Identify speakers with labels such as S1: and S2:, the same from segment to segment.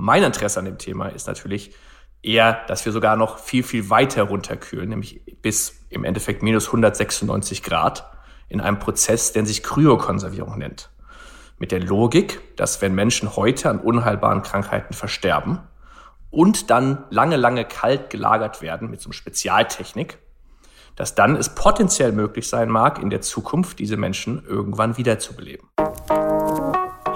S1: Mein Interesse an dem Thema ist natürlich eher, dass wir sogar noch viel, viel weiter runterkühlen, nämlich bis im Endeffekt minus 196 Grad in einem Prozess, der sich Kryokonservierung nennt. Mit der Logik, dass wenn Menschen heute an unheilbaren Krankheiten versterben und dann lange, lange kalt gelagert werden mit so einer Spezialtechnik, dass dann es potenziell möglich sein mag, in der Zukunft diese Menschen irgendwann wiederzubeleben.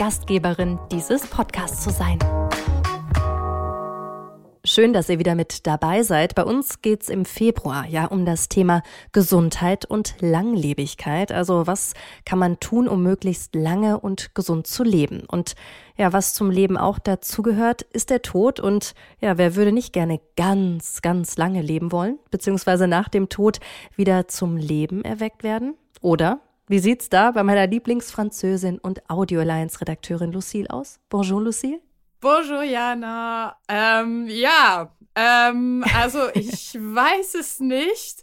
S2: Gastgeberin dieses Podcasts zu sein. Schön, dass ihr wieder mit dabei seid. Bei uns geht's im Februar ja um das Thema Gesundheit und Langlebigkeit. Also was kann man tun, um möglichst lange und gesund zu leben? Und ja, was zum Leben auch dazugehört, ist der Tod. Und ja, wer würde nicht gerne ganz, ganz lange leben wollen, beziehungsweise nach dem Tod wieder zum Leben erweckt werden? Oder wie sieht's da bei meiner Lieblingsfranzösin und Audio Alliance Redakteurin Lucille aus? Bonjour, Lucille.
S3: Bonjour, Jana. Ähm, ja, ähm, also ich weiß es nicht.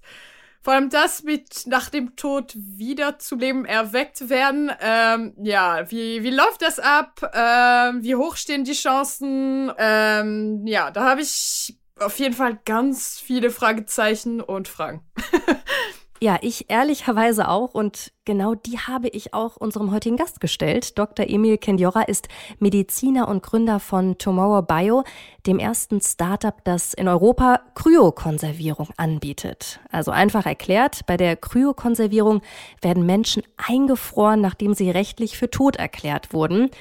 S3: Vor allem das mit nach dem Tod wieder zu Leben erweckt werden. Ähm, ja, wie, wie läuft das ab? Ähm, wie hoch stehen die Chancen? Ähm, ja, da habe ich auf jeden Fall ganz viele Fragezeichen und Fragen.
S2: Ja, ich ehrlicherweise auch und genau die habe ich auch unserem heutigen Gast gestellt. Dr. Emil Kendjora ist Mediziner und Gründer von Tomorrow Bio, dem ersten Startup, das in Europa Kryokonservierung anbietet. Also einfach erklärt, bei der Kryokonservierung werden Menschen eingefroren, nachdem sie rechtlich für tot erklärt wurden.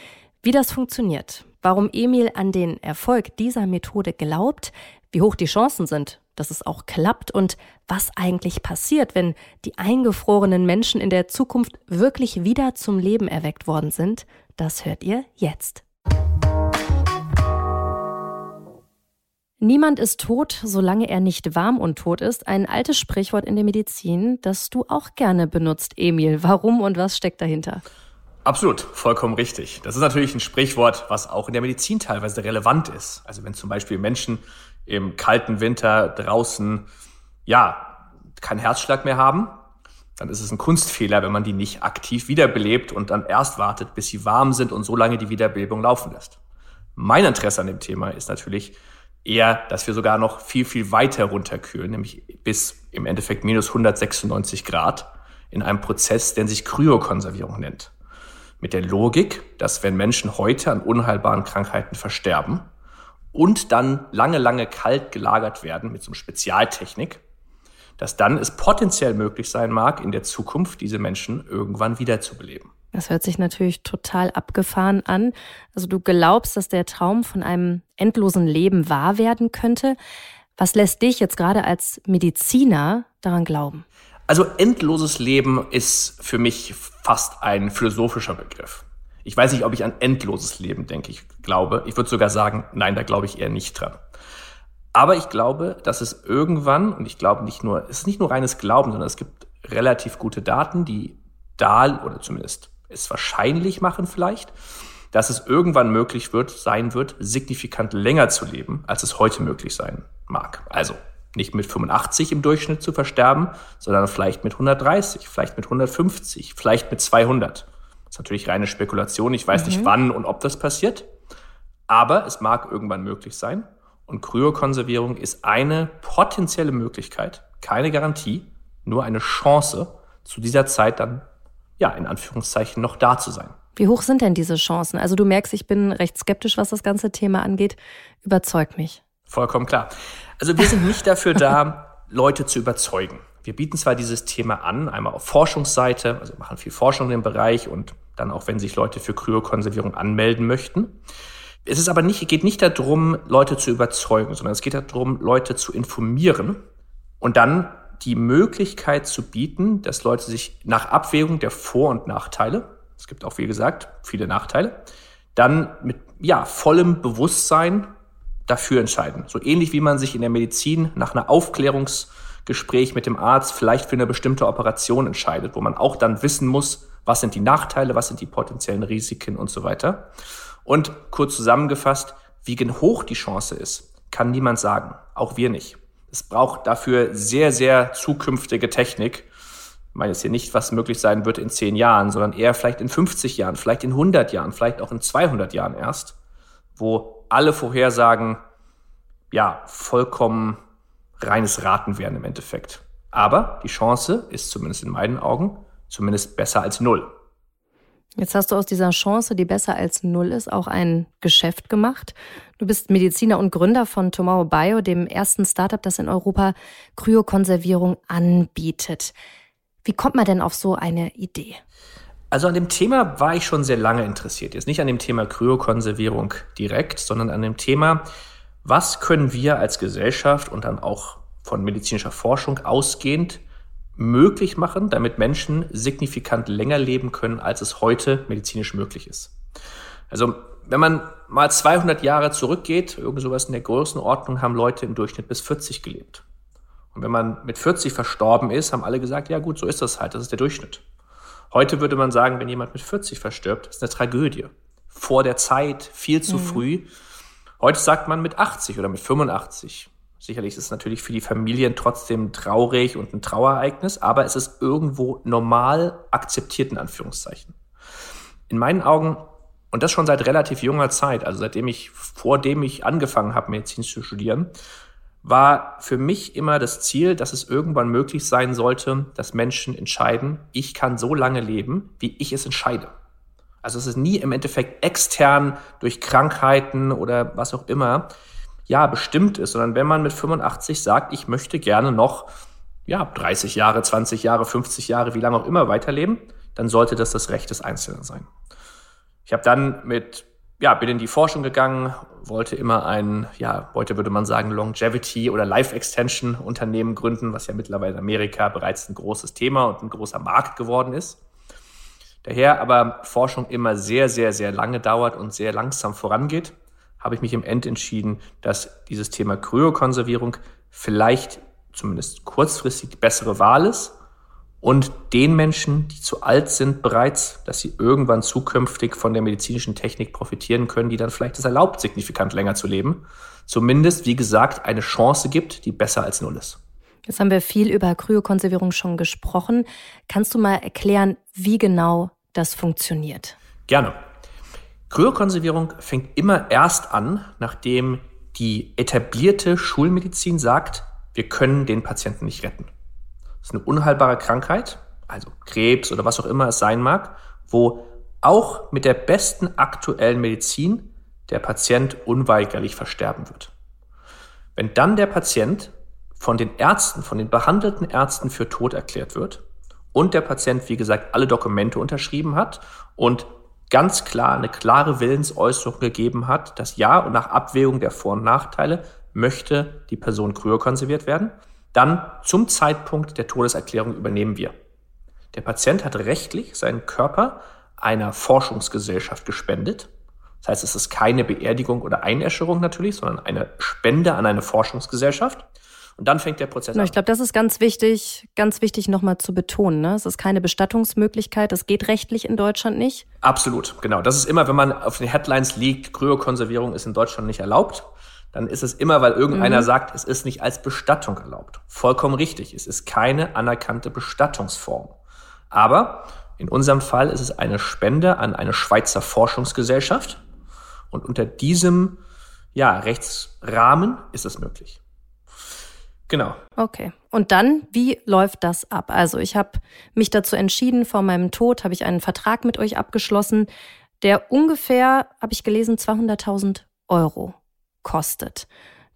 S2: Wie das funktioniert, warum Emil an den Erfolg dieser Methode glaubt, wie hoch die Chancen sind dass es auch klappt und was eigentlich passiert, wenn die eingefrorenen Menschen in der Zukunft wirklich wieder zum Leben erweckt worden sind, das hört ihr jetzt. Niemand ist tot, solange er nicht warm und tot ist. Ein altes Sprichwort in der Medizin, das du auch gerne benutzt, Emil. Warum und was steckt dahinter?
S1: Absolut, vollkommen richtig. Das ist natürlich ein Sprichwort, was auch in der Medizin teilweise relevant ist. Also wenn zum Beispiel Menschen im kalten Winter draußen, ja, keinen Herzschlag mehr haben, dann ist es ein Kunstfehler, wenn man die nicht aktiv wiederbelebt und dann erst wartet, bis sie warm sind und so lange die Wiederbelebung laufen lässt. Mein Interesse an dem Thema ist natürlich eher, dass wir sogar noch viel, viel weiter runterkühlen, nämlich bis im Endeffekt minus 196 Grad in einem Prozess, der sich Kryokonservierung nennt. Mit der Logik, dass wenn Menschen heute an unheilbaren Krankheiten versterben, und dann lange, lange kalt gelagert werden mit so einer Spezialtechnik, dass dann es potenziell möglich sein mag, in der Zukunft diese Menschen irgendwann wiederzubeleben.
S2: Das hört sich natürlich total abgefahren an. Also du glaubst, dass der Traum von einem endlosen Leben wahr werden könnte. Was lässt dich jetzt gerade als Mediziner daran glauben?
S1: Also endloses Leben ist für mich fast ein philosophischer Begriff. Ich weiß nicht, ob ich an endloses Leben denke. Ich glaube, ich würde sogar sagen, nein, da glaube ich eher nicht dran. Aber ich glaube, dass es irgendwann, und ich glaube nicht nur, es ist nicht nur reines Glauben, sondern es gibt relativ gute Daten, die da, oder zumindest es wahrscheinlich machen vielleicht, dass es irgendwann möglich wird, sein wird, signifikant länger zu leben, als es heute möglich sein mag. Also nicht mit 85 im Durchschnitt zu versterben, sondern vielleicht mit 130, vielleicht mit 150, vielleicht mit 200 ist natürlich reine Spekulation. Ich weiß mhm. nicht, wann und ob das passiert. Aber es mag irgendwann möglich sein. Und Kryokonservierung ist eine potenzielle Möglichkeit, keine Garantie, nur eine Chance, zu dieser Zeit dann, ja, in Anführungszeichen noch da zu sein.
S2: Wie hoch sind denn diese Chancen? Also du merkst, ich bin recht skeptisch, was das ganze Thema angeht. Überzeug mich.
S1: Vollkommen klar. Also wir sind nicht dafür da, Leute zu überzeugen. Wir bieten zwar dieses Thema an, einmal auf Forschungsseite, also machen viel Forschung in dem Bereich und dann auch, wenn sich Leute für Kryokonservierung anmelden möchten. Es ist aber nicht, geht nicht darum, Leute zu überzeugen, sondern es geht darum, Leute zu informieren und dann die Möglichkeit zu bieten, dass Leute sich nach Abwägung der Vor- und Nachteile, es gibt auch, wie gesagt, viele Nachteile, dann mit ja, vollem Bewusstsein dafür entscheiden. So ähnlich wie man sich in der Medizin nach einer Aufklärungsgespräch mit dem Arzt vielleicht für eine bestimmte Operation entscheidet, wo man auch dann wissen muss, was sind die Nachteile, was sind die potenziellen Risiken und so weiter. Und kurz zusammengefasst, wie hoch die Chance ist, kann niemand sagen, auch wir nicht. Es braucht dafür sehr, sehr zukünftige Technik. Ich meine jetzt hier nicht, was möglich sein wird in zehn Jahren, sondern eher vielleicht in 50 Jahren, vielleicht in 100 Jahren, vielleicht auch in 200 Jahren erst, wo alle Vorhersagen ja vollkommen reines Raten wären im Endeffekt. Aber die Chance ist zumindest in meinen Augen zumindest besser als null.
S2: Jetzt hast du aus dieser Chance, die besser als null ist, auch ein Geschäft gemacht. Du bist Mediziner und Gründer von Tomorrow Bio, dem ersten Startup, das in Europa Kryokonservierung anbietet. Wie kommt man denn auf so eine Idee?
S1: Also an dem Thema war ich schon sehr lange interessiert. Jetzt nicht an dem Thema Kryokonservierung direkt, sondern an dem Thema, was können wir als Gesellschaft und dann auch von medizinischer Forschung ausgehend möglich machen, damit Menschen signifikant länger leben können, als es heute medizinisch möglich ist. Also wenn man mal 200 Jahre zurückgeht, irgend sowas in der Größenordnung, haben Leute im Durchschnitt bis 40 gelebt. Und wenn man mit 40 verstorben ist, haben alle gesagt, ja gut, so ist das halt, das ist der Durchschnitt. Heute würde man sagen, wenn jemand mit 40 verstirbt, ist eine Tragödie. Vor der Zeit, viel zu mhm. früh. Heute sagt man mit 80 oder mit 85. Sicherlich ist es natürlich für die Familien trotzdem traurig und ein Trauereignis, aber es ist irgendwo normal akzeptiert in Anführungszeichen. In meinen Augen, und das schon seit relativ junger Zeit, also seitdem ich, vordem ich angefangen habe, Medizin zu studieren, war für mich immer das Ziel, dass es irgendwann möglich sein sollte, dass Menschen entscheiden, ich kann so lange leben, wie ich es entscheide. Also es ist nie im Endeffekt extern durch Krankheiten oder was auch immer ja bestimmt ist, sondern wenn man mit 85 sagt, ich möchte gerne noch ja 30 Jahre, 20 Jahre, 50 Jahre, wie lange auch immer weiterleben, dann sollte das das Recht des Einzelnen sein. Ich habe dann mit ja, bin in die Forschung gegangen, wollte immer ein, ja, heute würde man sagen, Longevity oder Life Extension Unternehmen gründen, was ja mittlerweile in Amerika bereits ein großes Thema und ein großer Markt geworden ist. Daher aber Forschung immer sehr, sehr, sehr lange dauert und sehr langsam vorangeht, habe ich mich im End entschieden, dass dieses Thema Kryokonservierung vielleicht zumindest kurzfristig die bessere Wahl ist und den Menschen, die zu alt sind bereits, dass sie irgendwann zukünftig von der medizinischen Technik profitieren können, die dann vielleicht es erlaubt, signifikant länger zu leben, zumindest, wie gesagt, eine Chance gibt, die besser als null ist.
S2: Jetzt haben wir viel über Kryokonservierung schon gesprochen. Kannst du mal erklären, wie genau das funktioniert?
S1: Gerne. Kryokonservierung fängt immer erst an, nachdem die etablierte Schulmedizin sagt, wir können den Patienten nicht retten. Das ist eine unheilbare Krankheit, also Krebs oder was auch immer es sein mag, wo auch mit der besten aktuellen Medizin der Patient unweigerlich versterben wird. Wenn dann der Patient von den Ärzten, von den behandelten Ärzten für tot erklärt wird und der Patient, wie gesagt, alle Dokumente unterschrieben hat und ganz klar eine klare Willensäußerung gegeben hat, dass ja und nach Abwägung der Vor- und Nachteile möchte die Person kryokonserviert werden, dann zum Zeitpunkt der Todeserklärung übernehmen wir. Der Patient hat rechtlich seinen Körper einer Forschungsgesellschaft gespendet. Das heißt, es ist keine Beerdigung oder Einäscherung natürlich, sondern eine Spende an eine Forschungsgesellschaft. Und dann fängt der Prozess
S2: an. Ich glaube, das ist ganz wichtig, ganz wichtig nochmal zu betonen. Ne? Es ist keine Bestattungsmöglichkeit, das geht rechtlich in Deutschland nicht.
S1: Absolut, genau. Das ist immer, wenn man auf den Headlines liegt, Kryokonservierung ist in Deutschland nicht erlaubt, dann ist es immer, weil irgendeiner mhm. sagt, es ist nicht als Bestattung erlaubt. Vollkommen richtig. Es ist keine anerkannte Bestattungsform. Aber in unserem Fall ist es eine Spende an eine Schweizer Forschungsgesellschaft. Und unter diesem ja, Rechtsrahmen ist es möglich. Genau.
S2: Okay. Und dann, wie läuft das ab? Also ich habe mich dazu entschieden, vor meinem Tod habe ich einen Vertrag mit euch abgeschlossen, der ungefähr, habe ich gelesen, 200.000 Euro kostet.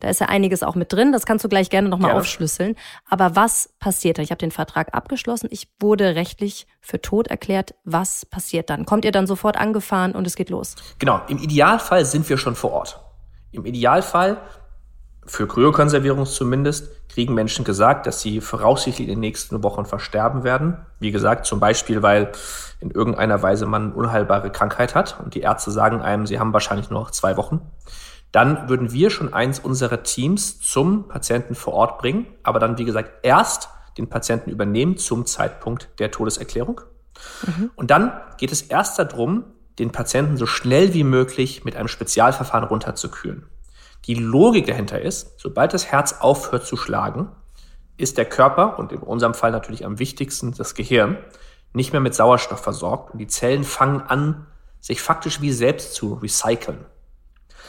S2: Da ist ja einiges auch mit drin, das kannst du gleich gerne nochmal aufschlüsseln. Aber was passiert dann? Ich habe den Vertrag abgeschlossen, ich wurde rechtlich für tot erklärt. Was passiert dann? Kommt ihr dann sofort angefahren und es geht los?
S1: Genau, im Idealfall sind wir schon vor Ort. Im Idealfall für Kryokonservierung zumindest, kriegen Menschen gesagt, dass sie voraussichtlich in den nächsten Wochen versterben werden. Wie gesagt, zum Beispiel, weil in irgendeiner Weise man eine unheilbare Krankheit hat und die Ärzte sagen einem, sie haben wahrscheinlich nur noch zwei Wochen. Dann würden wir schon eins unserer Teams zum Patienten vor Ort bringen, aber dann, wie gesagt, erst den Patienten übernehmen zum Zeitpunkt der Todeserklärung. Mhm. Und dann geht es erst darum, den Patienten so schnell wie möglich mit einem Spezialverfahren runterzukühlen. Die Logik dahinter ist, sobald das Herz aufhört zu schlagen, ist der Körper und in unserem Fall natürlich am wichtigsten das Gehirn nicht mehr mit Sauerstoff versorgt und die Zellen fangen an, sich faktisch wie selbst zu recyceln.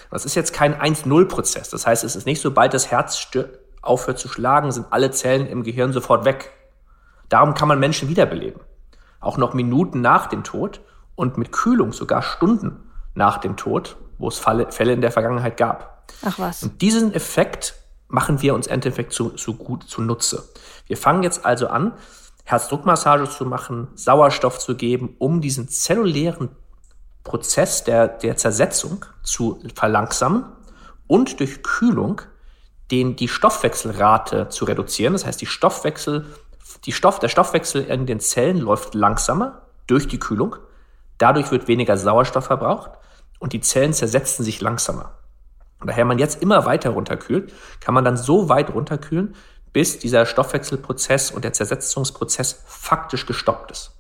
S1: Das ist jetzt kein 1-0-Prozess. Das heißt, es ist nicht, sobald das Herz aufhört zu schlagen, sind alle Zellen im Gehirn sofort weg. Darum kann man Menschen wiederbeleben. Auch noch Minuten nach dem Tod und mit Kühlung sogar Stunden nach dem Tod, wo es Fälle in der Vergangenheit gab.
S2: Ach was.
S1: Und diesen Effekt machen wir uns im Endeffekt zu, zu gut zunutze. Wir fangen jetzt also an, Herzdruckmassage zu machen, Sauerstoff zu geben, um diesen zellulären Prozess der, der Zersetzung zu verlangsamen und durch Kühlung den, die Stoffwechselrate zu reduzieren. Das heißt, die Stoffwechsel, die Stoff, der Stoffwechsel in den Zellen läuft langsamer durch die Kühlung. Dadurch wird weniger Sauerstoff verbraucht und die Zellen zersetzen sich langsamer. Und daher man jetzt immer weiter runterkühlt, kann man dann so weit runterkühlen, bis dieser Stoffwechselprozess und der Zersetzungsprozess faktisch gestoppt ist.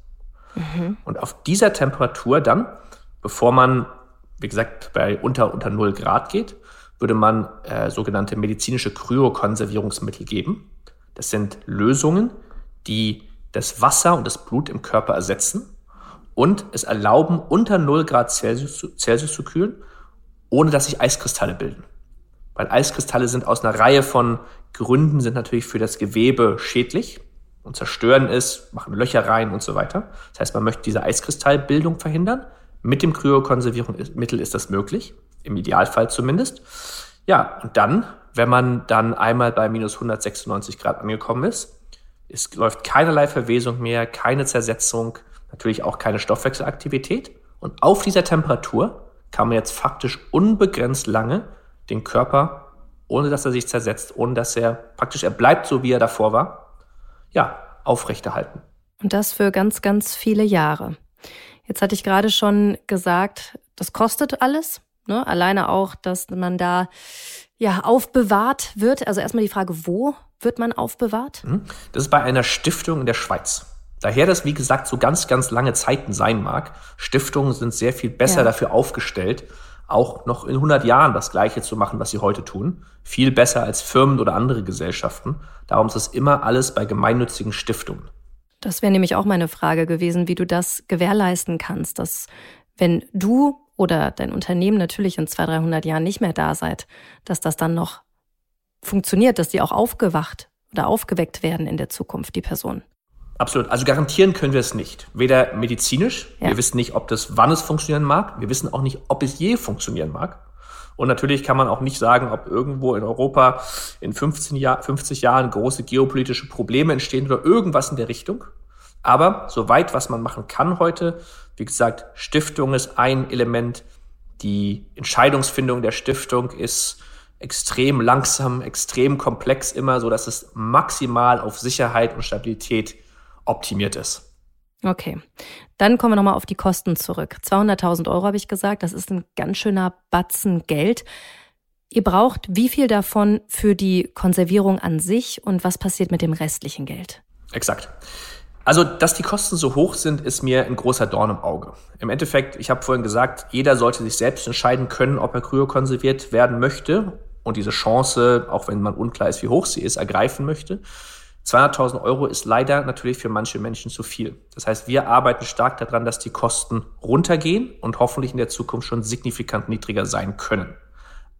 S1: Mhm. Und auf dieser Temperatur dann, bevor man, wie gesagt, bei unter, unter 0 Grad geht, würde man äh, sogenannte medizinische Kryokonservierungsmittel geben. Das sind Lösungen, die das Wasser und das Blut im Körper ersetzen und es erlauben, unter 0 Grad Celsius, Celsius zu kühlen ohne dass sich Eiskristalle bilden. Weil Eiskristalle sind aus einer Reihe von Gründen, sind natürlich für das Gewebe schädlich und zerstören es, machen Löcher rein und so weiter. Das heißt, man möchte diese Eiskristallbildung verhindern. Mit dem Kryokonservierungsmittel ist das möglich, im Idealfall zumindest. Ja, und dann, wenn man dann einmal bei minus 196 Grad angekommen ist, es läuft keinerlei Verwesung mehr, keine Zersetzung, natürlich auch keine Stoffwechselaktivität. Und auf dieser Temperatur kann man jetzt faktisch unbegrenzt lange den Körper, ohne dass er sich zersetzt, ohne dass er praktisch, er bleibt so, wie er davor war, ja, aufrechterhalten.
S2: Und das für ganz, ganz viele Jahre. Jetzt hatte ich gerade schon gesagt, das kostet alles. Ne? Alleine auch, dass man da ja aufbewahrt wird. Also erstmal die Frage, wo wird man aufbewahrt? Mhm.
S1: Das ist bei einer Stiftung in der Schweiz. Daher das, wie gesagt, so ganz, ganz lange Zeiten sein mag. Stiftungen sind sehr viel besser ja. dafür aufgestellt, auch noch in 100 Jahren das Gleiche zu machen, was sie heute tun. Viel besser als Firmen oder andere Gesellschaften. Darum ist das immer alles bei gemeinnützigen Stiftungen.
S2: Das wäre nämlich auch meine Frage gewesen, wie du das gewährleisten kannst, dass wenn du oder dein Unternehmen natürlich in 200, 300 Jahren nicht mehr da seid, dass das dann noch funktioniert, dass die auch aufgewacht oder aufgeweckt werden in der Zukunft, die Person.
S1: Absolut. Also garantieren können wir es nicht. Weder medizinisch, ja. wir wissen nicht, ob das, wann es funktionieren mag, wir wissen auch nicht, ob es je funktionieren mag. Und natürlich kann man auch nicht sagen, ob irgendwo in Europa in 15 Jahr, 50 Jahren große geopolitische Probleme entstehen oder irgendwas in der Richtung. Aber soweit, was man machen kann heute, wie gesagt, Stiftung ist ein Element. Die Entscheidungsfindung der Stiftung ist extrem langsam, extrem komplex immer, so dass es maximal auf Sicherheit und Stabilität optimiert ist.
S2: Okay, dann kommen wir nochmal auf die Kosten zurück. 200.000 Euro habe ich gesagt, das ist ein ganz schöner Batzen Geld. Ihr braucht wie viel davon für die Konservierung an sich und was passiert mit dem restlichen Geld?
S1: Exakt. Also, dass die Kosten so hoch sind, ist mir ein großer Dorn im Auge. Im Endeffekt, ich habe vorhin gesagt, jeder sollte sich selbst entscheiden können, ob er kryokonserviert werden möchte und diese Chance, auch wenn man unklar ist, wie hoch sie ist, ergreifen möchte. 200.000 Euro ist leider natürlich für manche Menschen zu viel. Das heißt, wir arbeiten stark daran, dass die Kosten runtergehen und hoffentlich in der Zukunft schon signifikant niedriger sein können.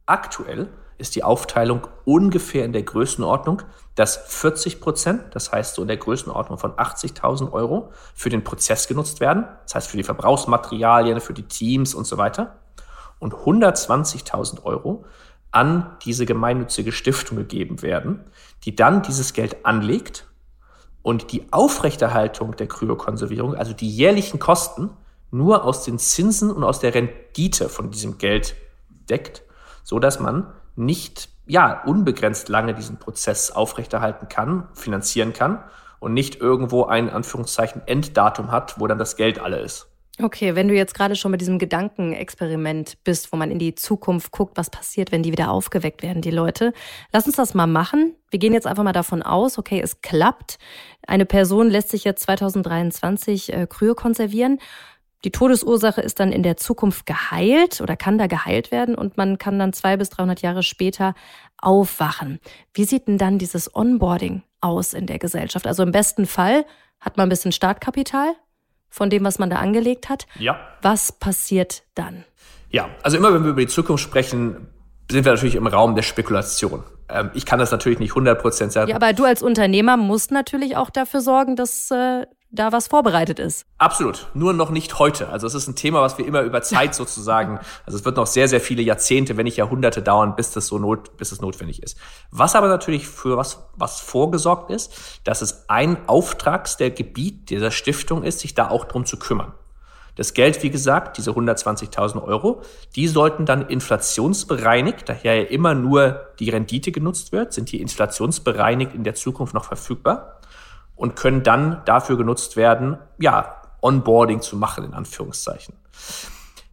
S1: Aktuell ist die Aufteilung ungefähr in der Größenordnung, dass 40 Prozent, das heißt so in der Größenordnung von 80.000 Euro, für den Prozess genutzt werden. Das heißt für die Verbrauchsmaterialien, für die Teams und so weiter. Und 120.000 Euro an diese gemeinnützige Stiftung gegeben werden, die dann dieses Geld anlegt und die Aufrechterhaltung der Kryokonservierung, also die jährlichen Kosten, nur aus den Zinsen und aus der Rendite von diesem Geld deckt, so dass man nicht ja, unbegrenzt lange diesen Prozess aufrechterhalten kann, finanzieren kann und nicht irgendwo ein, Anführungszeichen, Enddatum hat, wo dann das Geld alle ist.
S2: Okay, wenn du jetzt gerade schon mit diesem Gedankenexperiment bist, wo man in die Zukunft guckt, was passiert, wenn die wieder aufgeweckt werden, die Leute. Lass uns das mal machen. Wir gehen jetzt einfach mal davon aus, okay, es klappt. Eine Person lässt sich jetzt 2023 äh, Kryo konservieren. Die Todesursache ist dann in der Zukunft geheilt oder kann da geheilt werden und man kann dann zwei bis 300 Jahre später aufwachen. Wie sieht denn dann dieses Onboarding aus in der Gesellschaft? Also im besten Fall hat man ein bisschen Startkapital von dem, was man da angelegt hat.
S1: Ja.
S2: Was passiert dann?
S1: Ja, also immer wenn wir über die Zukunft sprechen, sind wir natürlich im Raum der Spekulation. Ähm, ich kann das natürlich nicht 100% sagen.
S2: Ja, aber du als Unternehmer musst natürlich auch dafür sorgen, dass äh, da was vorbereitet ist.
S1: Absolut. Nur noch nicht heute. Also es ist ein Thema, was wir immer über Zeit sozusagen, also es wird noch sehr, sehr viele Jahrzehnte, wenn nicht Jahrhunderte dauern, bis das so not, bis es notwendig ist. Was aber natürlich für was, was vorgesorgt ist, dass es ein Auftrags der Gebiet dieser Stiftung ist, sich da auch drum zu kümmern. Das Geld, wie gesagt, diese 120.000 Euro, die sollten dann inflationsbereinigt, daher ja immer nur die Rendite genutzt wird, sind die inflationsbereinigt in der Zukunft noch verfügbar und können dann dafür genutzt werden, ja, Onboarding zu machen, in Anführungszeichen.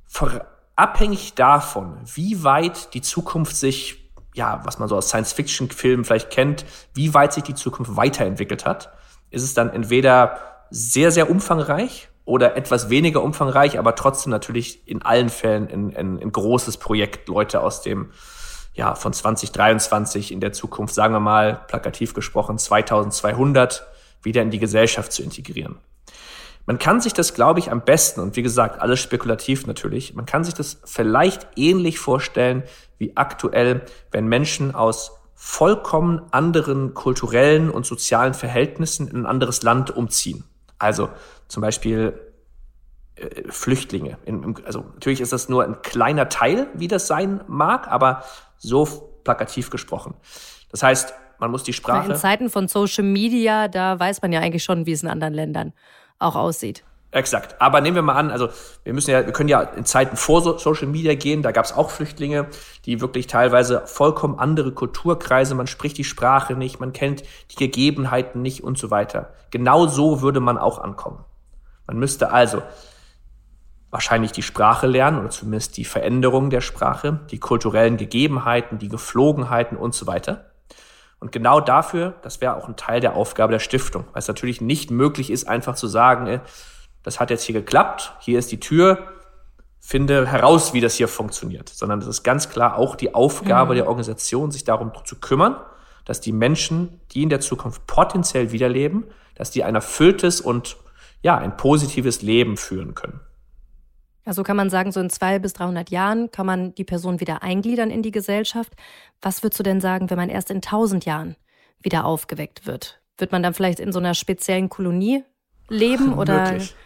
S1: Vor, abhängig davon, wie weit die Zukunft sich, ja, was man so aus Science-Fiction-Filmen vielleicht kennt, wie weit sich die Zukunft weiterentwickelt hat, ist es dann entweder sehr, sehr umfangreich oder etwas weniger umfangreich, aber trotzdem natürlich in allen Fällen ein, ein, ein großes Projekt, Leute aus dem, ja, von 2023 in der Zukunft, sagen wir mal, plakativ gesprochen, 2200 wieder in die Gesellschaft zu integrieren. Man kann sich das, glaube ich, am besten, und wie gesagt, alles spekulativ natürlich, man kann sich das vielleicht ähnlich vorstellen wie aktuell, wenn Menschen aus vollkommen anderen kulturellen und sozialen Verhältnissen in ein anderes Land umziehen. Also zum Beispiel äh, Flüchtlinge. In, also natürlich ist das nur ein kleiner Teil, wie das sein mag, aber so plakativ gesprochen. Das heißt, man muss die Sprache.
S2: In Zeiten von Social Media, da weiß man ja eigentlich schon, wie es in anderen Ländern auch aussieht.
S1: Exakt. Aber nehmen wir mal an, also wir müssen ja, wir können ja in Zeiten vor Social Media gehen, da gab es auch Flüchtlinge, die wirklich teilweise vollkommen andere Kulturkreise, man spricht die Sprache nicht, man kennt die Gegebenheiten nicht und so weiter. Genau so würde man auch ankommen. Man müsste also wahrscheinlich die Sprache lernen oder zumindest die Veränderung der Sprache, die kulturellen Gegebenheiten, die Geflogenheiten und so weiter. Und genau dafür, das wäre auch ein Teil der Aufgabe der Stiftung, weil es natürlich nicht möglich ist, einfach zu sagen, ey, das hat jetzt hier geklappt, hier ist die Tür, finde heraus, wie das hier funktioniert, sondern das ist ganz klar auch die Aufgabe mhm. der Organisation, sich darum zu kümmern, dass die Menschen, die in der Zukunft potenziell wiederleben, dass die ein erfülltes und ja, ein positives Leben führen können.
S2: Also kann man sagen, so in zwei bis 300 Jahren kann man die Person wieder eingliedern in die Gesellschaft. Was würdest du denn sagen, wenn man erst in 1000 Jahren wieder aufgeweckt wird? Wird man dann vielleicht in so einer speziellen Kolonie leben oder Möglich.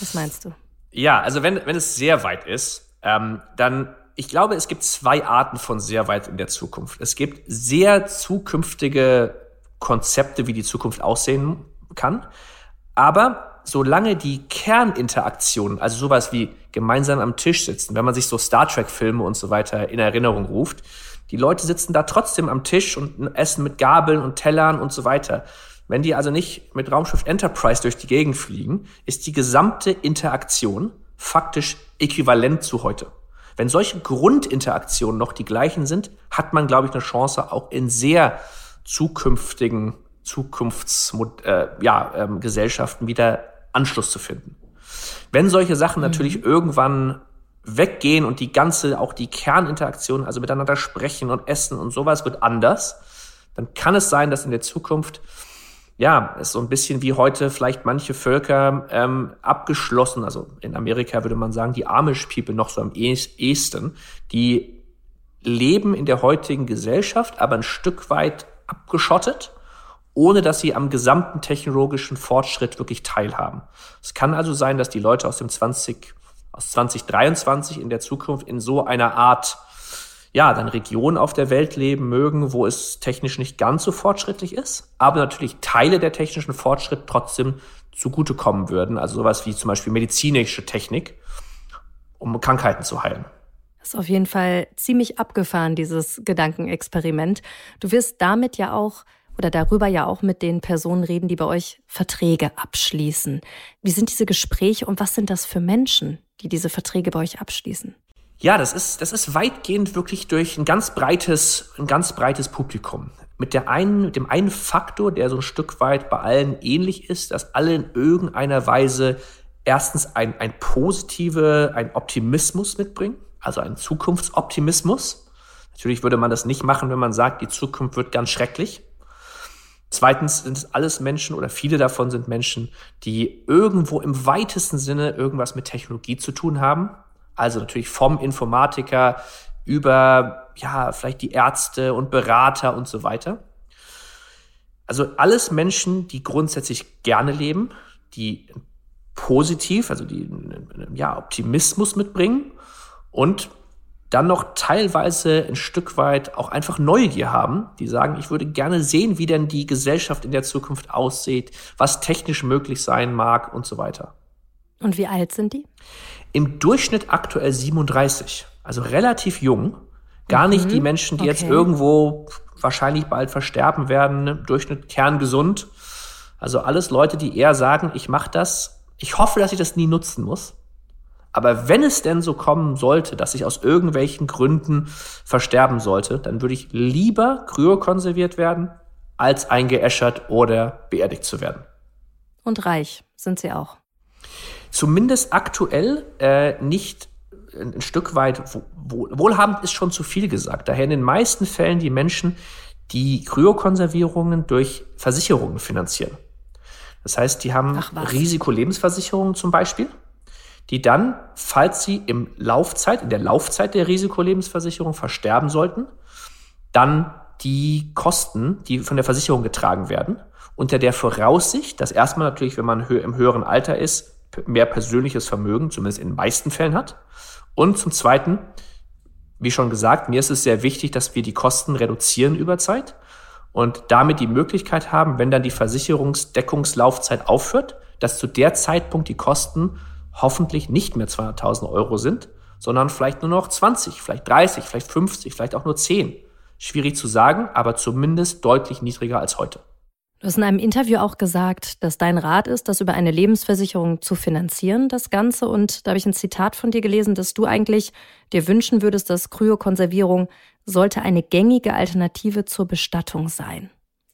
S2: was meinst du?
S1: Ja, also wenn, wenn es sehr weit ist, ähm, dann, ich glaube, es gibt zwei Arten von sehr weit in der Zukunft. Es gibt sehr zukünftige Konzepte, wie die Zukunft aussehen kann. Aber solange die Kerninteraktion, also sowas wie gemeinsam am Tisch sitzen, wenn man sich so Star Trek-Filme und so weiter in Erinnerung ruft, die Leute sitzen da trotzdem am Tisch und essen mit Gabeln und Tellern und so weiter. Wenn die also nicht mit Raumschiff Enterprise durch die Gegend fliegen, ist die gesamte Interaktion faktisch äquivalent zu heute. Wenn solche Grundinteraktionen noch die gleichen sind, hat man, glaube ich, eine Chance, auch in sehr zukünftigen Zukunftsgesellschaften äh, ja, ähm, wieder Anschluss zu finden. Wenn solche Sachen mhm. natürlich irgendwann weggehen und die ganze, auch die Kerninteraktion, also miteinander sprechen und essen und sowas wird anders, dann kann es sein, dass in der Zukunft ja, es so ein bisschen wie heute vielleicht manche Völker ähm, abgeschlossen, also in Amerika würde man sagen, die Amish People noch so am ehesten, die leben in der heutigen Gesellschaft, aber ein Stück weit abgeschottet ohne dass sie am gesamten technologischen Fortschritt wirklich teilhaben. Es kann also sein, dass die Leute aus dem 20, aus 2023 in der Zukunft in so einer Art, ja, dann Region auf der Welt leben mögen, wo es technisch nicht ganz so fortschrittlich ist, aber natürlich Teile der technischen Fortschritt trotzdem zugutekommen würden. Also sowas wie zum Beispiel medizinische Technik, um Krankheiten zu heilen.
S2: Das ist auf jeden Fall ziemlich abgefahren, dieses Gedankenexperiment. Du wirst damit ja auch oder darüber ja auch mit den Personen reden, die bei euch Verträge abschließen. Wie sind diese Gespräche und was sind das für Menschen, die diese Verträge bei euch abschließen?
S1: Ja, das ist, das ist weitgehend wirklich durch ein ganz breites, ein ganz breites Publikum. Mit der einen, mit dem einen Faktor, der so ein Stück weit bei allen ähnlich ist, dass alle in irgendeiner Weise erstens ein, ein positive, ein Optimismus mitbringen, also ein Zukunftsoptimismus. Natürlich würde man das nicht machen, wenn man sagt, die Zukunft wird ganz schrecklich. Zweitens sind es alles Menschen oder viele davon sind Menschen, die irgendwo im weitesten Sinne irgendwas mit Technologie zu tun haben. Also natürlich vom Informatiker über, ja, vielleicht die Ärzte und Berater und so weiter. Also alles Menschen, die grundsätzlich gerne leben, die positiv, also die, ja, Optimismus mitbringen und dann noch teilweise ein Stück weit auch einfach Neugier haben, die sagen, ich würde gerne sehen, wie denn die Gesellschaft in der Zukunft aussieht, was technisch möglich sein mag und so weiter.
S2: Und wie alt sind die?
S1: Im Durchschnitt aktuell 37, also relativ jung. Gar mhm. nicht die Menschen, die okay. jetzt irgendwo wahrscheinlich bald versterben werden, im Durchschnitt kerngesund. Also alles Leute, die eher sagen, ich mache das, ich hoffe, dass ich das nie nutzen muss. Aber wenn es denn so kommen sollte, dass ich aus irgendwelchen Gründen versterben sollte, dann würde ich lieber kryokonserviert werden, als eingeäschert oder beerdigt zu werden.
S2: Und reich sind sie auch.
S1: Zumindest aktuell äh, nicht ein Stück weit wohlhabend ist schon zu viel gesagt. Daher in den meisten Fällen die Menschen, die Kryokonservierungen durch Versicherungen finanzieren. Das heißt, die haben Risikolebensversicherungen zum Beispiel die dann, falls sie im Laufzeit, in der Laufzeit der Risikolebensversicherung versterben sollten, dann die Kosten, die von der Versicherung getragen werden, unter der Voraussicht, dass erstmal natürlich, wenn man im höheren Alter ist, mehr persönliches Vermögen, zumindest in den meisten Fällen hat. Und zum Zweiten, wie schon gesagt, mir ist es sehr wichtig, dass wir die Kosten reduzieren über Zeit und damit die Möglichkeit haben, wenn dann die Versicherungsdeckungslaufzeit aufhört, dass zu der Zeitpunkt die Kosten hoffentlich nicht mehr 200.000 Euro sind, sondern vielleicht nur noch 20, vielleicht 30, vielleicht 50, vielleicht auch nur 10. Schwierig zu sagen, aber zumindest deutlich niedriger als heute.
S2: Du hast in einem Interview auch gesagt, dass dein Rat ist, das über eine Lebensversicherung zu finanzieren, das Ganze. Und da habe ich ein Zitat von dir gelesen, dass du eigentlich dir wünschen würdest, dass Kryokonservierung sollte eine gängige Alternative zur Bestattung sein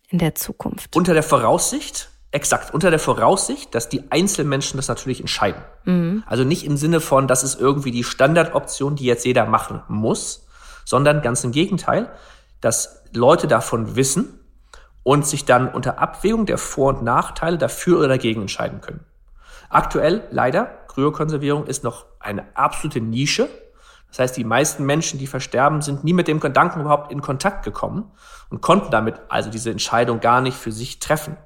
S2: in der Zukunft.
S1: Unter der Voraussicht, Exakt, unter der Voraussicht, dass die Einzelmenschen das natürlich entscheiden. Mhm. Also nicht im Sinne von, das ist irgendwie die Standardoption, die jetzt jeder machen muss, sondern ganz im Gegenteil, dass Leute davon wissen und sich dann unter Abwägung der Vor- und Nachteile dafür oder dagegen entscheiden können. Aktuell leider, Kryokonservierung ist noch eine absolute Nische. Das heißt, die meisten Menschen, die versterben, sind nie mit dem Gedanken überhaupt in Kontakt gekommen und konnten damit also diese Entscheidung gar nicht für sich treffen.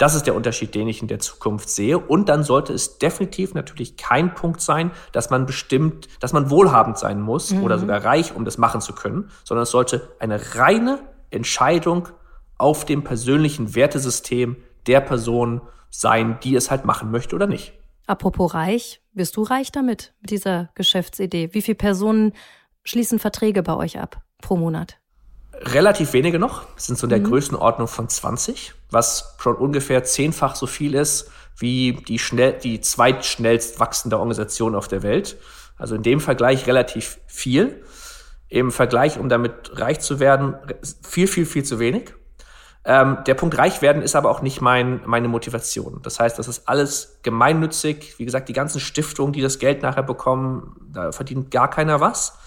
S1: Das ist der Unterschied, den ich in der Zukunft sehe. Und dann sollte es definitiv natürlich kein Punkt sein, dass man bestimmt, dass man wohlhabend sein muss mhm. oder sogar reich, um das machen zu können, sondern es sollte eine reine Entscheidung auf dem persönlichen Wertesystem der Person sein, die es halt machen möchte oder nicht.
S2: Apropos reich, wirst du reich damit, mit dieser Geschäftsidee? Wie viele Personen schließen Verträge bei euch ab pro Monat?
S1: Relativ wenige noch, sind so in der mhm. Größenordnung von 20, was schon ungefähr zehnfach so viel ist wie die schnell, die zweitschnellst wachsende Organisation auf der Welt. Also in dem Vergleich relativ viel. Im Vergleich, um damit reich zu werden, viel, viel, viel zu wenig. Ähm, der Punkt reich werden ist aber auch nicht mein, meine Motivation. Das heißt, das ist alles gemeinnützig. Wie gesagt, die ganzen Stiftungen, die das Geld nachher bekommen, da verdient gar keiner was.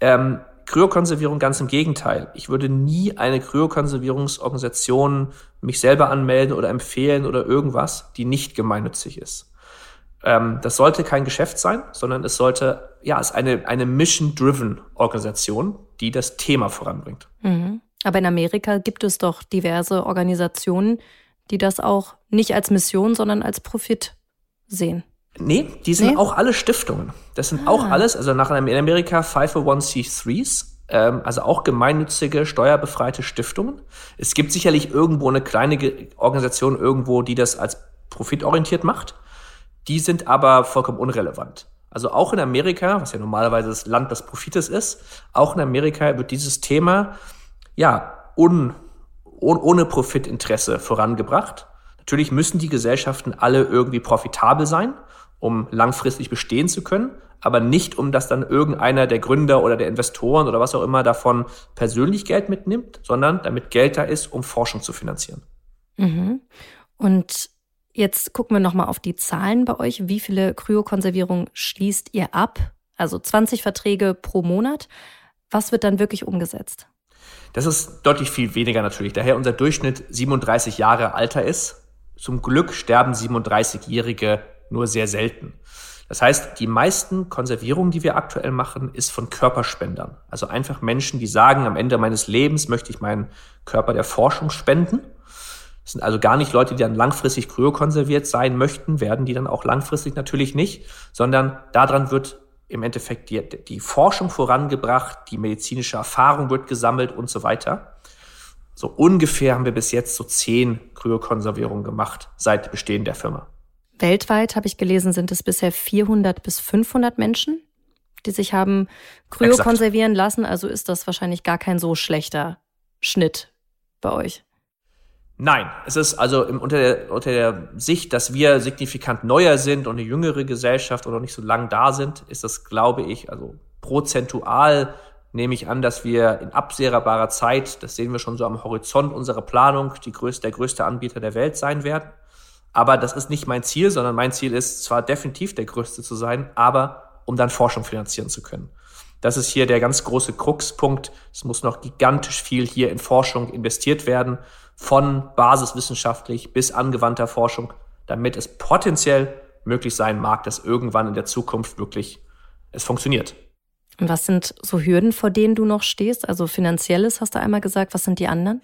S1: Ähm, Kryokonservierung ganz im Gegenteil. Ich würde nie eine Kryokonservierungsorganisation mich selber anmelden oder empfehlen oder irgendwas, die nicht gemeinnützig ist. Ähm, das sollte kein Geschäft sein, sondern es sollte, ja, es ist eine, eine mission-driven Organisation, die das Thema voranbringt.
S2: Mhm. Aber in Amerika gibt es doch diverse Organisationen, die das auch nicht als Mission, sondern als Profit sehen.
S1: Nee, die sind nee? auch alle Stiftungen. Das sind ah. auch alles, also nach in Amerika 501c3s, ähm, also auch gemeinnützige, steuerbefreite Stiftungen. Es gibt sicherlich irgendwo eine kleine Organisation irgendwo, die das als profitorientiert macht. Die sind aber vollkommen unrelevant. Also auch in Amerika, was ja normalerweise das Land des Profites ist, auch in Amerika wird dieses Thema ja un, un, ohne Profitinteresse vorangebracht. Natürlich müssen die Gesellschaften alle irgendwie profitabel sein, um langfristig bestehen zu können, aber nicht, um dass dann irgendeiner der Gründer oder der Investoren oder was auch immer davon persönlich Geld mitnimmt, sondern damit Geld da ist, um Forschung zu finanzieren.
S2: Mhm. Und jetzt gucken wir nochmal auf die Zahlen bei euch. Wie viele Kryokonservierungen schließt ihr ab? Also 20 Verträge pro Monat. Was wird dann wirklich umgesetzt?
S1: Das ist deutlich viel weniger natürlich. Daher unser Durchschnitt 37 Jahre Alter ist. Zum Glück sterben 37-Jährige nur sehr selten. Das heißt, die meisten Konservierungen, die wir aktuell machen, ist von Körperspendern. Also einfach Menschen, die sagen, am Ende meines Lebens möchte ich meinen Körper der Forschung spenden. Das sind also gar nicht Leute, die dann langfristig kryokonserviert sein möchten, werden die dann auch langfristig natürlich nicht, sondern daran wird im Endeffekt die, die Forschung vorangebracht, die medizinische Erfahrung wird gesammelt und so weiter. So ungefähr haben wir bis jetzt so zehn Kryokonservierungen gemacht seit Bestehen der Firma.
S2: Weltweit habe ich gelesen, sind es bisher 400 bis 500 Menschen, die sich haben kryokonservieren Exakt. lassen. Also ist das wahrscheinlich gar kein so schlechter Schnitt bei euch.
S1: Nein, es ist also im, unter, der, unter der Sicht, dass wir signifikant neuer sind und eine jüngere Gesellschaft oder nicht so lang da sind, ist das, glaube ich, also prozentual nehme ich an, dass wir in absehbarer Zeit, das sehen wir schon so am Horizont unserer Planung, die größte, der größte Anbieter der Welt sein werden. Aber das ist nicht mein Ziel, sondern mein Ziel ist zwar definitiv der größte zu sein, aber um dann Forschung finanzieren zu können. Das ist hier der ganz große Kruxpunkt. Es muss noch gigantisch viel hier in Forschung investiert werden, von basiswissenschaftlich bis angewandter Forschung, damit es potenziell möglich sein mag, dass irgendwann in der Zukunft wirklich es funktioniert.
S2: Und was sind so Hürden, vor denen du noch stehst? Also finanzielles hast du einmal gesagt. Was sind die anderen?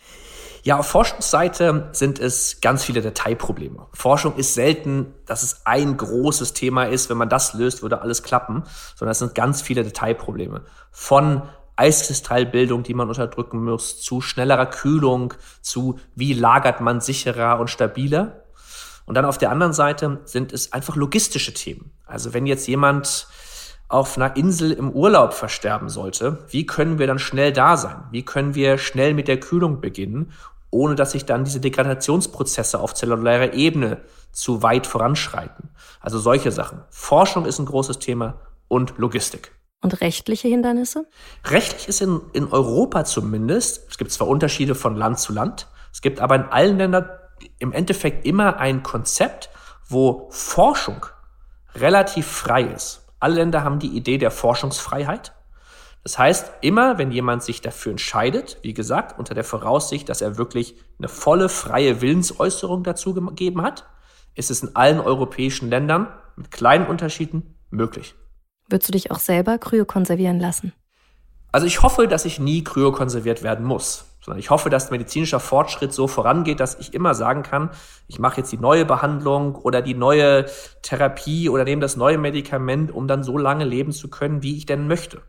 S1: Ja, auf Forschungsseite sind es ganz viele Detailprobleme. Forschung ist selten, dass es ein großes Thema ist. Wenn man das löst, würde alles klappen, sondern es sind ganz viele Detailprobleme. Von Eiskristallbildung, die man unterdrücken muss, zu schnellerer Kühlung, zu wie lagert man sicherer und stabiler. Und dann auf der anderen Seite sind es einfach logistische Themen. Also wenn jetzt jemand auf einer Insel im Urlaub versterben sollte, wie können wir dann schnell da sein? Wie können wir schnell mit der Kühlung beginnen, ohne dass sich dann diese Degradationsprozesse auf zellulärer Ebene zu weit voranschreiten? Also solche Sachen. Forschung ist ein großes Thema und Logistik.
S2: Und rechtliche Hindernisse?
S1: Rechtlich ist in, in Europa zumindest, es gibt zwar Unterschiede von Land zu Land, es gibt aber in allen Ländern im Endeffekt immer ein Konzept, wo Forschung relativ frei ist. Alle Länder haben die Idee der Forschungsfreiheit. Das heißt, immer wenn jemand sich dafür entscheidet, wie gesagt, unter der Voraussicht, dass er wirklich eine volle freie Willensäußerung dazu gegeben hat, ist es in allen europäischen Ländern mit kleinen Unterschieden möglich.
S2: Würdest du dich auch selber kryokonservieren lassen?
S1: Also ich hoffe, dass ich nie kryokonserviert werden muss sondern ich hoffe, dass medizinischer Fortschritt so vorangeht, dass ich immer sagen kann, ich mache jetzt die neue Behandlung oder die neue Therapie oder nehme das neue Medikament, um dann so lange leben zu können, wie ich denn möchte.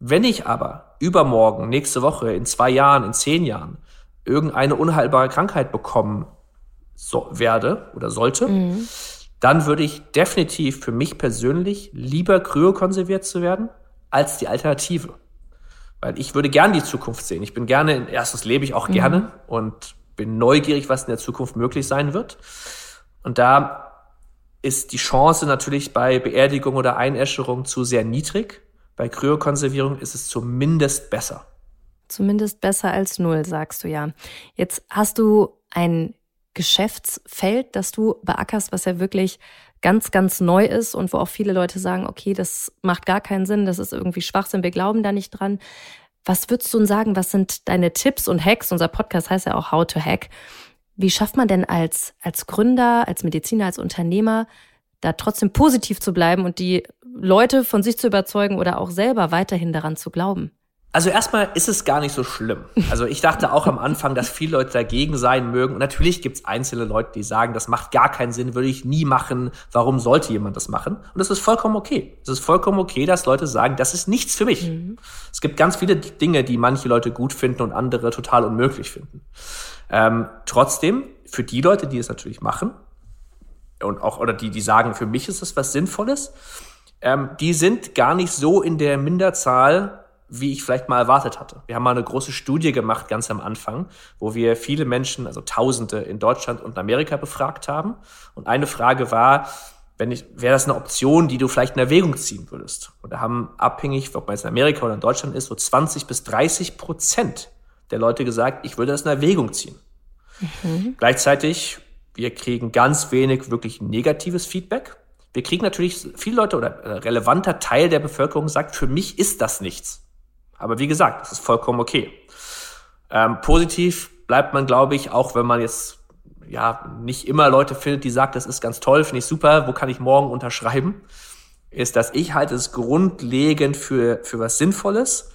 S1: Wenn ich aber übermorgen, nächste Woche, in zwei Jahren, in zehn Jahren irgendeine unheilbare Krankheit bekommen so, werde oder sollte, mhm. dann würde ich definitiv für mich persönlich lieber kryokonserviert zu werden als die Alternative. Weil ich würde gerne die Zukunft sehen. Ich bin gerne, erstens lebe ich auch mhm. gerne und bin neugierig, was in der Zukunft möglich sein wird. Und da ist die Chance natürlich bei Beerdigung oder Einäscherung zu sehr niedrig. Bei Kryokonservierung ist es zumindest besser.
S2: Zumindest besser als null, sagst du ja. Jetzt hast du ein Geschäftsfeld, das du beackerst, was ja wirklich ganz, ganz neu ist und wo auch viele Leute sagen, okay, das macht gar keinen Sinn, das ist irgendwie Schwachsinn, wir glauben da nicht dran. Was würdest du uns sagen, was sind deine Tipps und Hacks? Unser Podcast heißt ja auch How to Hack. Wie schafft man denn als, als Gründer, als Mediziner, als Unternehmer, da trotzdem positiv zu bleiben und die Leute von sich zu überzeugen oder auch selber weiterhin daran zu glauben?
S1: Also erstmal ist es gar nicht so schlimm. Also ich dachte auch am Anfang, dass viele Leute dagegen sein mögen. Und natürlich gibt es einzelne Leute, die sagen, das macht gar keinen Sinn, würde ich nie machen. Warum sollte jemand das machen? Und das ist vollkommen okay. Es ist vollkommen okay, dass Leute sagen, das ist nichts für mich. Mhm. Es gibt ganz viele Dinge, die manche Leute gut finden und andere total unmöglich finden. Ähm, trotzdem, für die Leute, die es natürlich machen, und auch, oder die, die sagen, für mich ist das was Sinnvolles, ähm, die sind gar nicht so in der Minderzahl, wie ich vielleicht mal erwartet hatte. Wir haben mal eine große Studie gemacht, ganz am Anfang, wo wir viele Menschen, also Tausende in Deutschland und Amerika befragt haben. Und eine Frage war, wenn ich, wäre das eine Option, die du vielleicht in Erwägung ziehen würdest? Und da haben abhängig, ob man jetzt in Amerika oder in Deutschland ist, so 20 bis 30 Prozent der Leute gesagt, ich würde das in Erwägung ziehen. Mhm. Gleichzeitig, wir kriegen ganz wenig wirklich negatives Feedback. Wir kriegen natürlich viele Leute oder ein relevanter Teil der Bevölkerung sagt, für mich ist das nichts. Aber wie gesagt, das ist vollkommen okay. Ähm, positiv bleibt man, glaube ich, auch wenn man jetzt ja nicht immer Leute findet, die sagen, das ist ganz toll, finde ich super, wo kann ich morgen unterschreiben, ist, dass ich halte es grundlegend für, für was Sinnvolles.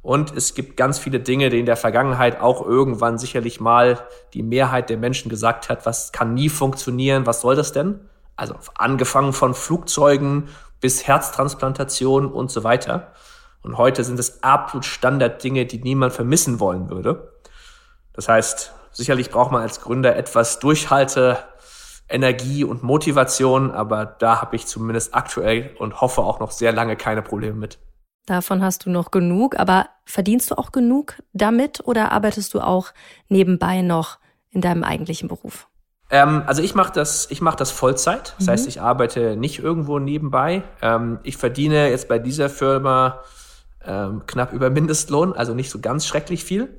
S1: Und es gibt ganz viele Dinge, die in der Vergangenheit auch irgendwann sicherlich mal die Mehrheit der Menschen gesagt hat, was kann nie funktionieren, was soll das denn? Also angefangen von Flugzeugen bis Herztransplantation und so weiter. Und heute sind es absolut Standarddinge, die niemand vermissen wollen würde. Das heißt, sicherlich braucht man als Gründer etwas Durchhalte, Energie und Motivation, aber da habe ich zumindest aktuell und hoffe auch noch sehr lange keine Probleme mit.
S2: Davon hast du noch genug, aber verdienst du auch genug damit oder arbeitest du auch nebenbei noch in deinem eigentlichen Beruf?
S1: Ähm, also ich mache das, ich mache das Vollzeit. Das mhm. heißt, ich arbeite nicht irgendwo nebenbei. Ähm, ich verdiene jetzt bei dieser Firma ähm, knapp über Mindestlohn, also nicht so ganz schrecklich viel.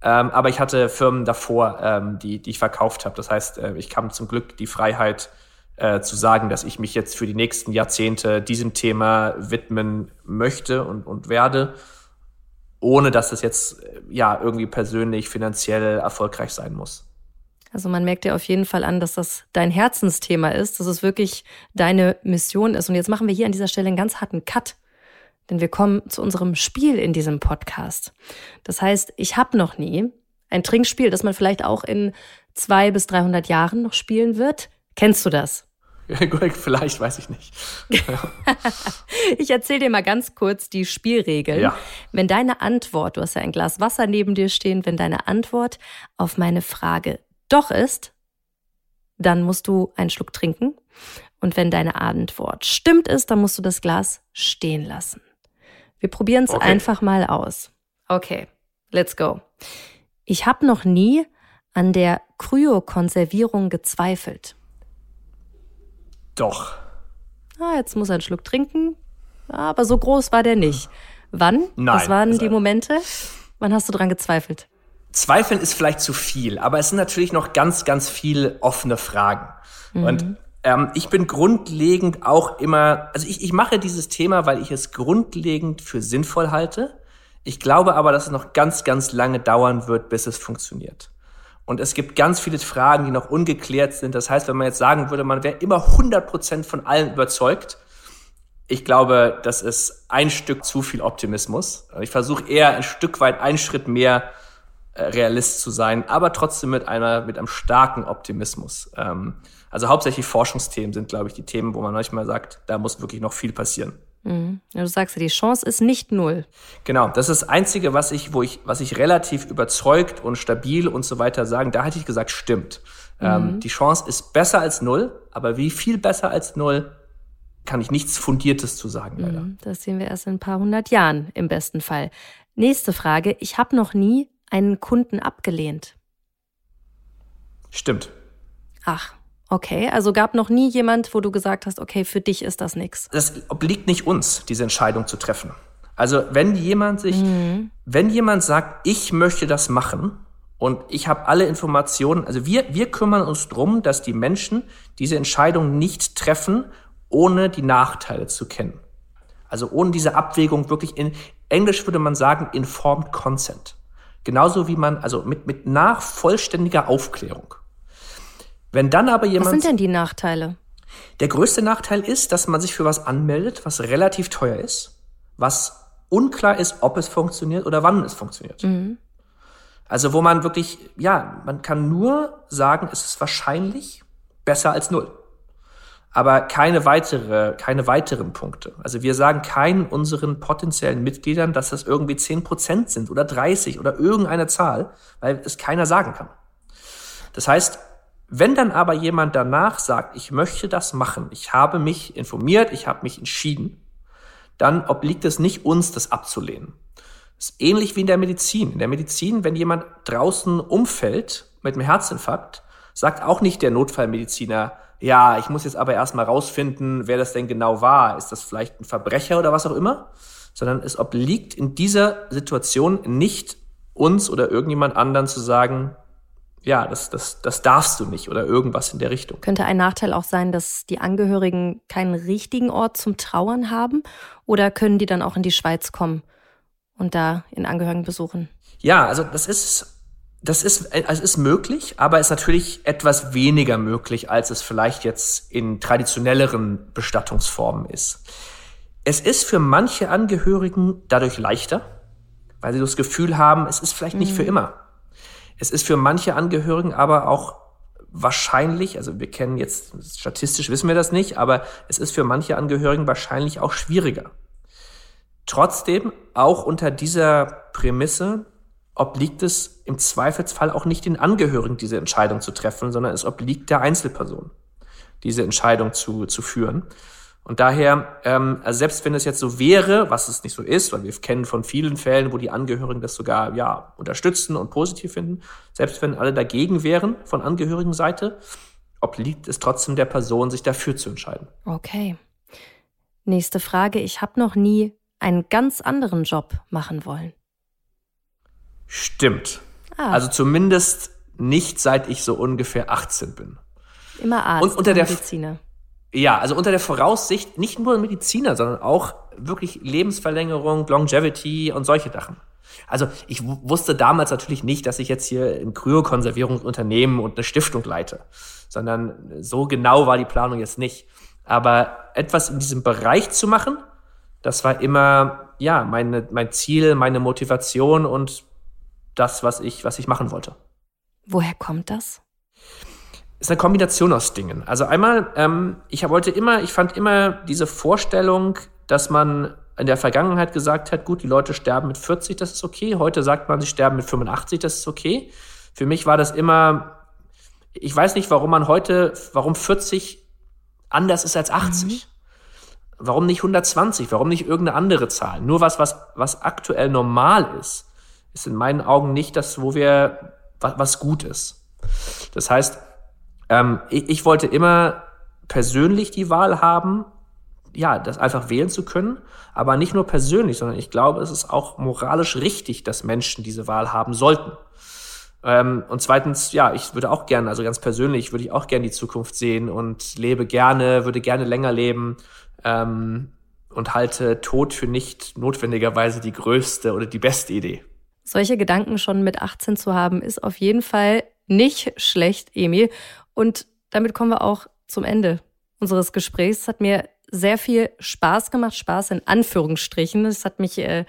S1: Ähm, aber ich hatte Firmen davor, ähm, die, die ich verkauft habe. Das heißt, äh, ich kam zum Glück die Freiheit äh, zu sagen, dass ich mich jetzt für die nächsten Jahrzehnte diesem Thema widmen möchte und, und werde, ohne dass es jetzt äh, ja irgendwie persönlich finanziell erfolgreich sein muss.
S2: Also man merkt dir auf jeden Fall an, dass das dein Herzensthema ist, dass es wirklich deine Mission ist. Und jetzt machen wir hier an dieser Stelle einen ganz harten Cut denn wir kommen zu unserem Spiel in diesem Podcast. Das heißt, ich habe noch nie ein Trinkspiel, das man vielleicht auch in zwei bis 300 Jahren noch spielen wird. Kennst du das?
S1: Vielleicht, weiß ich nicht.
S2: ich erzähle dir mal ganz kurz die Spielregeln. Ja. Wenn deine Antwort, du hast ja ein Glas Wasser neben dir stehen, wenn deine Antwort auf meine Frage doch ist, dann musst du einen Schluck trinken. Und wenn deine Antwort stimmt ist, dann musst du das Glas stehen lassen. Wir probieren es okay. einfach mal aus. Okay, let's go. Ich habe noch nie an der Kryokonservierung gezweifelt.
S1: Doch.
S2: Ah, jetzt muss er einen Schluck trinken. Aber so groß war der nicht. Wann? Nein. Was waren die Momente? Wann hast du dran gezweifelt?
S1: Zweifeln ist vielleicht zu viel, aber es sind natürlich noch ganz, ganz viele offene Fragen. Mhm. Und ähm, ich bin grundlegend auch immer, also ich, ich mache dieses Thema, weil ich es grundlegend für sinnvoll halte. Ich glaube aber, dass es noch ganz, ganz lange dauern wird, bis es funktioniert. Und es gibt ganz viele Fragen, die noch ungeklärt sind. Das heißt, wenn man jetzt sagen würde, man wäre immer 100 Prozent von allen überzeugt, ich glaube, das ist ein Stück zu viel Optimismus. Ich versuche eher ein Stück weit, einen Schritt mehr äh, Realist zu sein, aber trotzdem mit einer, mit einem starken Optimismus. Ähm, also hauptsächlich Forschungsthemen sind, glaube ich, die Themen, wo man manchmal sagt, da muss wirklich noch viel passieren.
S2: Mhm. Ja, du sagst ja, die Chance ist nicht null.
S1: Genau, das ist das Einzige, was ich, wo ich, was ich relativ überzeugt und stabil und so weiter sagen, da hätte ich gesagt, stimmt. Ähm, mhm. Ähm, die Chance ist besser als null, aber wie viel besser als null, kann ich nichts Fundiertes zu sagen, leider. Mhm,
S2: das sehen wir erst in ein paar hundert Jahren im besten Fall. Nächste Frage. Ich habe noch nie einen Kunden abgelehnt.
S1: Stimmt.
S2: Ach, Okay, also gab noch nie jemand, wo du gesagt hast, okay, für dich ist das nichts.
S1: Das obliegt nicht uns, diese Entscheidung zu treffen. Also wenn jemand sich, mhm. wenn jemand sagt, ich möchte das machen und ich habe alle Informationen, also wir, wir kümmern uns drum, dass die Menschen diese Entscheidung nicht treffen, ohne die Nachteile zu kennen. Also ohne diese Abwägung wirklich in Englisch würde man sagen informed consent. Genauso wie man, also mit, mit nach vollständiger Aufklärung. Wenn dann aber jemand.
S2: Was sind denn die Nachteile?
S1: Der größte Nachteil ist, dass man sich für was anmeldet, was relativ teuer ist, was unklar ist, ob es funktioniert oder wann es funktioniert. Mhm. Also wo man wirklich, ja, man kann nur sagen, es ist wahrscheinlich besser als null. Aber keine weitere, keine weiteren Punkte. Also wir sagen keinen unseren potenziellen Mitgliedern, dass das irgendwie zehn Prozent sind oder 30 oder irgendeine Zahl, weil es keiner sagen kann. Das heißt, Wenn dann aber jemand danach sagt, ich möchte das machen, ich habe mich informiert, ich habe mich entschieden, dann obliegt es nicht uns, das abzulehnen. Das ist ähnlich wie in der Medizin. In der Medizin, wenn jemand draußen umfällt mit einem Herzinfarkt, sagt auch nicht der Notfallmediziner, ja, ich muss jetzt aber erstmal rausfinden, wer das denn genau war. Ist das vielleicht ein Verbrecher oder was auch immer? Sondern es obliegt in dieser Situation nicht uns oder irgendjemand anderen zu sagen, ja, das, das, das darfst du nicht oder irgendwas in der Richtung.
S2: Könnte ein Nachteil auch sein, dass die Angehörigen keinen richtigen Ort zum Trauern haben? Oder können die dann auch in die Schweiz kommen und da in Angehörigen besuchen?
S1: Ja, also das ist, das ist, also ist möglich, aber ist natürlich etwas weniger möglich, als es vielleicht jetzt in traditionelleren Bestattungsformen ist. Es ist für manche Angehörigen dadurch leichter, weil sie das Gefühl haben, es ist vielleicht nicht mhm. für immer. Es ist für manche Angehörigen aber auch wahrscheinlich, also wir kennen jetzt, statistisch wissen wir das nicht, aber es ist für manche Angehörigen wahrscheinlich auch schwieriger. Trotzdem, auch unter dieser Prämisse, obliegt es im Zweifelsfall auch nicht den Angehörigen, diese Entscheidung zu treffen, sondern es obliegt der Einzelperson, diese Entscheidung zu, zu führen. Und daher, ähm, also selbst wenn es jetzt so wäre, was es nicht so ist, weil wir kennen von vielen Fällen, wo die Angehörigen das sogar ja unterstützen und positiv finden, selbst wenn alle dagegen wären von Angehörigenseite, obliegt es trotzdem der Person, sich dafür zu entscheiden.
S2: Okay. Nächste Frage. Ich habe noch nie einen ganz anderen Job machen wollen.
S1: Stimmt. Ah. Also zumindest nicht seit ich so ungefähr 18 bin.
S2: Immer Arzt und unter der Mediziner.
S1: Ja, also unter der Voraussicht, nicht nur Mediziner, sondern auch wirklich Lebensverlängerung, Longevity und solche Sachen. Also ich wusste damals natürlich nicht, dass ich jetzt hier ein Kryokonservierungsunternehmen und eine Stiftung leite, sondern so genau war die Planung jetzt nicht. Aber etwas in diesem Bereich zu machen, das war immer ja meine, mein Ziel, meine Motivation und das, was ich, was ich machen wollte.
S2: Woher kommt das?
S1: Ist eine Kombination aus Dingen. Also einmal, ähm, ich wollte immer, ich fand immer diese Vorstellung, dass man in der Vergangenheit gesagt hat, gut, die Leute sterben mit 40, das ist okay. Heute sagt man, sie sterben mit 85, das ist okay. Für mich war das immer, ich weiß nicht, warum man heute, warum 40 anders ist als 80. Mhm. Warum nicht 120? Warum nicht irgendeine andere Zahl? Nur was, was, was aktuell normal ist, ist in meinen Augen nicht das, wo wir, was, was gut ist. Das heißt, ähm, ich, ich wollte immer persönlich die Wahl haben, ja, das einfach wählen zu können, aber nicht nur persönlich, sondern ich glaube, es ist auch moralisch richtig, dass Menschen diese Wahl haben sollten. Ähm, und zweitens, ja, ich würde auch gerne, also ganz persönlich, würde ich auch gerne die Zukunft sehen und lebe gerne, würde gerne länger leben ähm, und halte Tod für nicht notwendigerweise die größte oder die beste Idee.
S2: Solche Gedanken schon mit 18 zu haben, ist auf jeden Fall nicht schlecht, Emil. Und damit kommen wir auch zum Ende unseres Gesprächs. Es hat mir sehr viel Spaß gemacht, Spaß in Anführungsstrichen. Es hat mich, äh,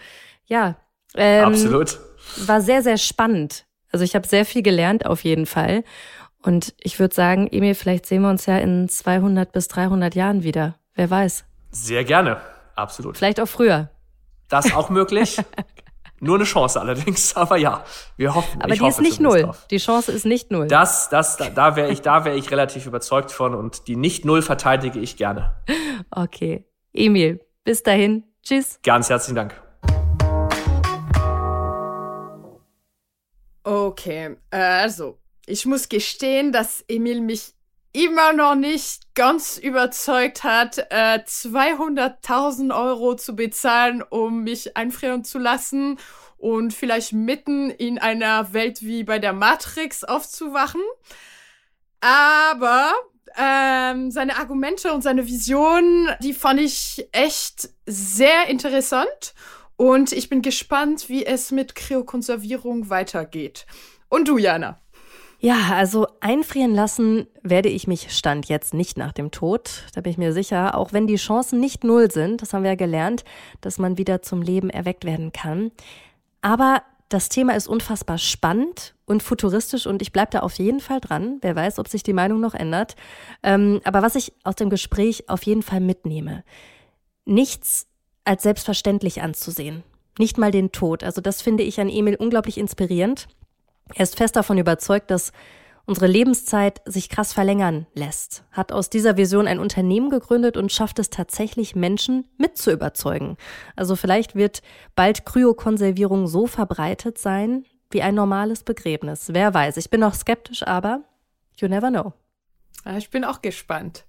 S2: ja.
S1: Ähm, Absolut.
S2: War sehr, sehr spannend. Also ich habe sehr viel gelernt auf jeden Fall. Und ich würde sagen, Emil, vielleicht sehen wir uns ja in 200 bis 300 Jahren wieder. Wer weiß.
S1: Sehr gerne. Absolut.
S2: Vielleicht auch früher.
S1: Das auch möglich. Nur eine Chance allerdings, aber ja, wir hoffen.
S2: Aber die ist nicht null. Drauf. Die Chance ist nicht null.
S1: Das, das, da, da wäre ich, da wäre ich relativ überzeugt von und die nicht null verteidige ich gerne.
S2: Okay, Emil, bis dahin, tschüss.
S1: Ganz herzlichen Dank.
S3: Okay, also ich muss gestehen, dass Emil mich immer noch nicht ganz überzeugt hat, äh, 200.000 Euro zu bezahlen, um mich einfrieren zu lassen und vielleicht mitten in einer Welt wie bei der Matrix aufzuwachen. Aber ähm, seine Argumente und seine Vision, die fand ich echt sehr interessant. Und ich bin gespannt, wie es mit Kryokonservierung weitergeht. Und du, Jana?
S2: Ja, also einfrieren lassen werde ich mich Stand jetzt nicht nach dem Tod. Da bin ich mir sicher, auch wenn die Chancen nicht null sind, das haben wir ja gelernt, dass man wieder zum Leben erweckt werden kann. Aber das Thema ist unfassbar spannend und futuristisch und ich bleibe da auf jeden Fall dran. Wer weiß, ob sich die Meinung noch ändert. Ähm, aber was ich aus dem Gespräch auf jeden Fall mitnehme, nichts als selbstverständlich anzusehen. Nicht mal den Tod. Also das finde ich an Emil unglaublich inspirierend. Er ist fest davon überzeugt, dass unsere Lebenszeit sich krass verlängern lässt, hat aus dieser Vision ein Unternehmen gegründet und schafft es tatsächlich, Menschen mitzuüberzeugen. Also vielleicht wird bald Kryokonservierung so verbreitet sein wie ein normales Begräbnis. Wer weiß. Ich bin noch skeptisch, aber you never know.
S3: Ich bin auch gespannt.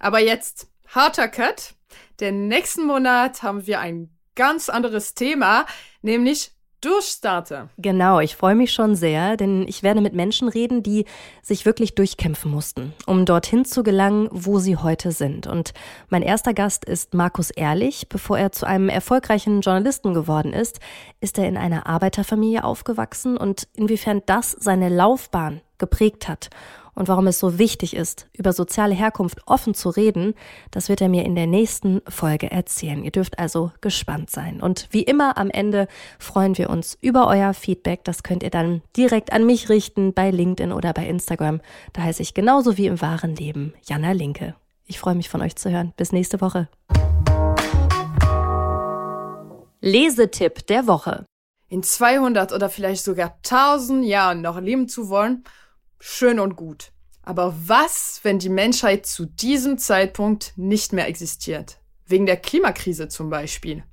S3: Aber jetzt harter Cut. Denn nächsten Monat haben wir ein ganz anderes Thema, nämlich Durchstarter.
S2: Genau, ich freue mich schon sehr, denn ich werde mit Menschen reden, die sich wirklich durchkämpfen mussten, um dorthin zu gelangen, wo sie heute sind. Und mein erster Gast ist Markus Ehrlich. Bevor er zu einem erfolgreichen Journalisten geworden ist, ist er in einer Arbeiterfamilie aufgewachsen und inwiefern das seine Laufbahn geprägt hat und warum es so wichtig ist, über soziale Herkunft offen zu reden, das wird er mir in der nächsten Folge erzählen. Ihr dürft also gespannt sein. Und wie immer am Ende freuen wir uns über euer Feedback. Das könnt ihr dann direkt an mich richten bei LinkedIn oder bei Instagram. Da heiße ich genauso wie im wahren Leben Jana Linke. Ich freue mich von euch zu hören. Bis nächste Woche. Lesetipp der Woche.
S3: In 200 oder vielleicht sogar 1000 Jahren noch leben zu wollen, schön und gut. Aber was, wenn die Menschheit zu diesem Zeitpunkt nicht mehr existiert? Wegen der Klimakrise zum Beispiel.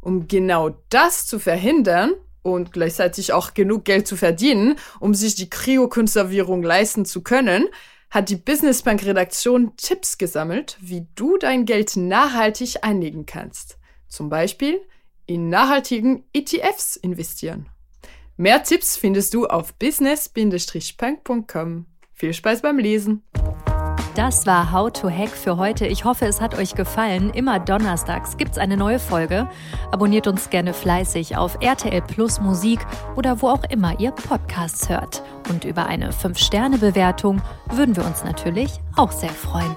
S3: Um genau das zu verhindern und gleichzeitig auch genug Geld zu verdienen, um sich die Kryokonservierung leisten zu können, hat die Businessbank Redaktion Tipps gesammelt, wie du dein Geld nachhaltig einlegen kannst. Zum Beispiel in nachhaltigen ETFs investieren. Mehr Tipps findest du auf business-punk.com. Viel Spaß beim Lesen!
S2: Das war How to Hack für heute. Ich hoffe, es hat euch gefallen. Immer donnerstags gibt es eine neue Folge. Abonniert uns gerne fleißig auf RTL Plus Musik oder wo auch immer ihr Podcasts hört. Und über eine 5-Sterne-Bewertung würden wir uns natürlich auch sehr freuen.